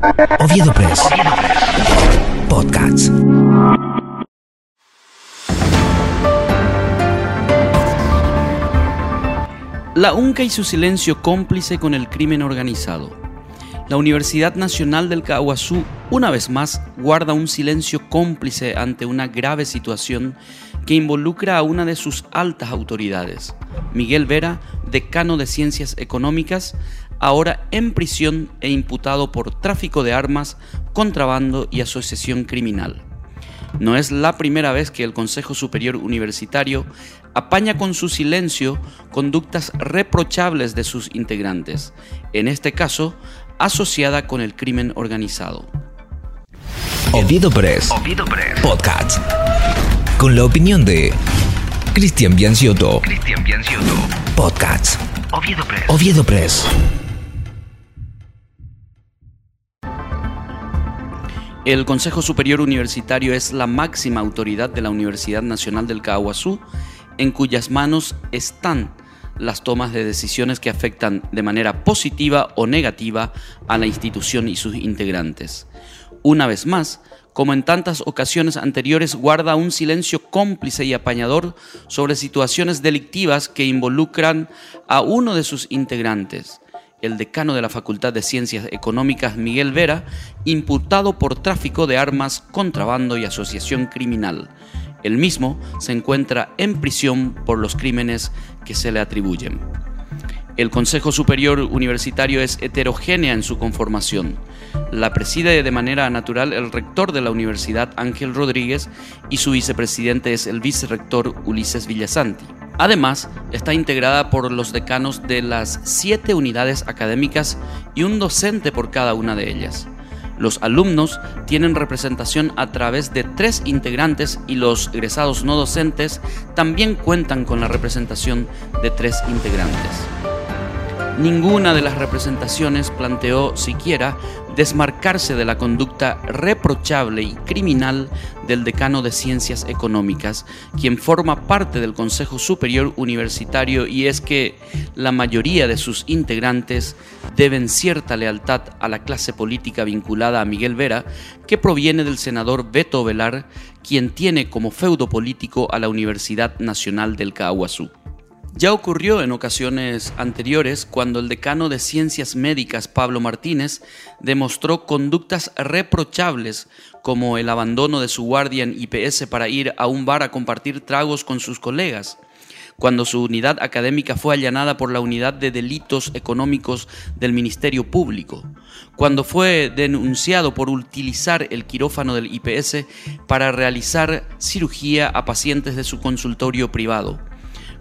Oviedo Press. Podcasts. La UNCA y su silencio cómplice con el crimen organizado. La Universidad Nacional del Caguazú, una vez más, guarda un silencio cómplice ante una grave situación que involucra a una de sus altas autoridades, Miguel Vera, decano de Ciencias Económicas, ahora en prisión e imputado por tráfico de armas, contrabando y asociación criminal. No es la primera vez que el Consejo Superior Universitario apaña con su silencio conductas reprochables de sus integrantes, en este caso asociada con el crimen organizado. Oviedo Press. Podcast. Con la opinión de Cristian Bianciotto. Cristian Bianciotto. Oviedo Press. Oviedo Press. El Consejo Superior Universitario es la máxima autoridad de la Universidad Nacional del Caguazú, en cuyas manos están las tomas de decisiones que afectan de manera positiva o negativa a la institución y sus integrantes. Una vez más, como en tantas ocasiones anteriores, guarda un silencio cómplice y apañador sobre situaciones delictivas que involucran a uno de sus integrantes, el decano de la Facultad de Ciencias Económicas, Miguel Vera, imputado por tráfico de armas, contrabando y asociación criminal. El mismo se encuentra en prisión por los crímenes que se le atribuyen. El Consejo Superior Universitario es heterogénea en su conformación. La preside de manera natural el rector de la universidad Ángel Rodríguez y su vicepresidente es el vicerrector Ulises Villasanti. Además, está integrada por los decanos de las siete unidades académicas y un docente por cada una de ellas. Los alumnos tienen representación a través de tres integrantes y los egresados no docentes también cuentan con la representación de tres integrantes. Ninguna de las representaciones planteó siquiera desmarcarse de la conducta reprochable y criminal del decano de Ciencias Económicas, quien forma parte del Consejo Superior Universitario y es que la mayoría de sus integrantes deben cierta lealtad a la clase política vinculada a Miguel Vera, que proviene del senador Beto Velar, quien tiene como feudo político a la Universidad Nacional del Caguazú. Ya ocurrió en ocasiones anteriores cuando el decano de Ciencias Médicas, Pablo Martínez, demostró conductas reprochables como el abandono de su guardia en IPS para ir a un bar a compartir tragos con sus colegas, cuando su unidad académica fue allanada por la Unidad de Delitos Económicos del Ministerio Público, cuando fue denunciado por utilizar el quirófano del IPS para realizar cirugía a pacientes de su consultorio privado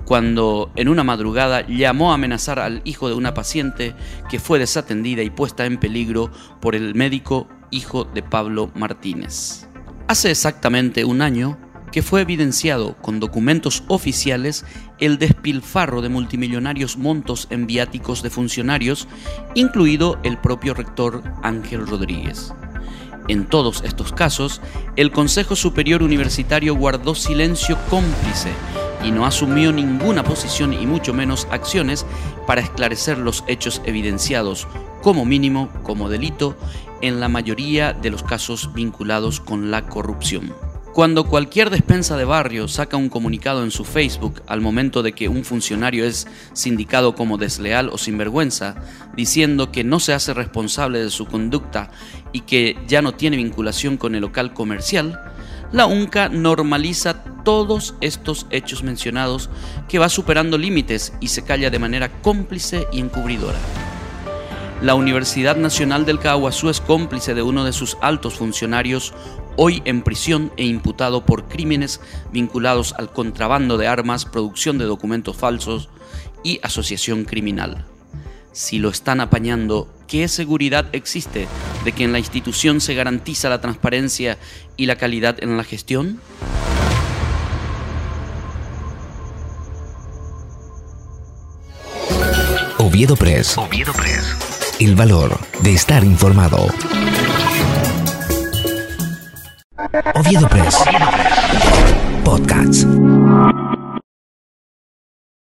cuando en una madrugada llamó a amenazar al hijo de una paciente que fue desatendida y puesta en peligro por el médico hijo de Pablo Martínez. Hace exactamente un año que fue evidenciado con documentos oficiales el despilfarro de multimillonarios montos en viáticos de funcionarios, incluido el propio rector Ángel Rodríguez. En todos estos casos, el Consejo Superior Universitario guardó silencio cómplice y no asumió ninguna posición y mucho menos acciones para esclarecer los hechos evidenciados como mínimo como delito en la mayoría de los casos vinculados con la corrupción. Cuando cualquier despensa de barrio saca un comunicado en su Facebook al momento de que un funcionario es sindicado como desleal o sinvergüenza, diciendo que no se hace responsable de su conducta y que ya no tiene vinculación con el local comercial, la UNCA normaliza todos estos hechos mencionados que va superando límites y se calla de manera cómplice y encubridora. La Universidad Nacional del Caguazú es cómplice de uno de sus altos funcionarios, hoy en prisión e imputado por crímenes vinculados al contrabando de armas, producción de documentos falsos y asociación criminal. Si lo están apañando, ¿qué seguridad existe de que en la institución se garantiza la transparencia y la calidad en la gestión? Oviedo Press. Oviedo Press. El valor de estar informado. Oviedo Press. Podcasts.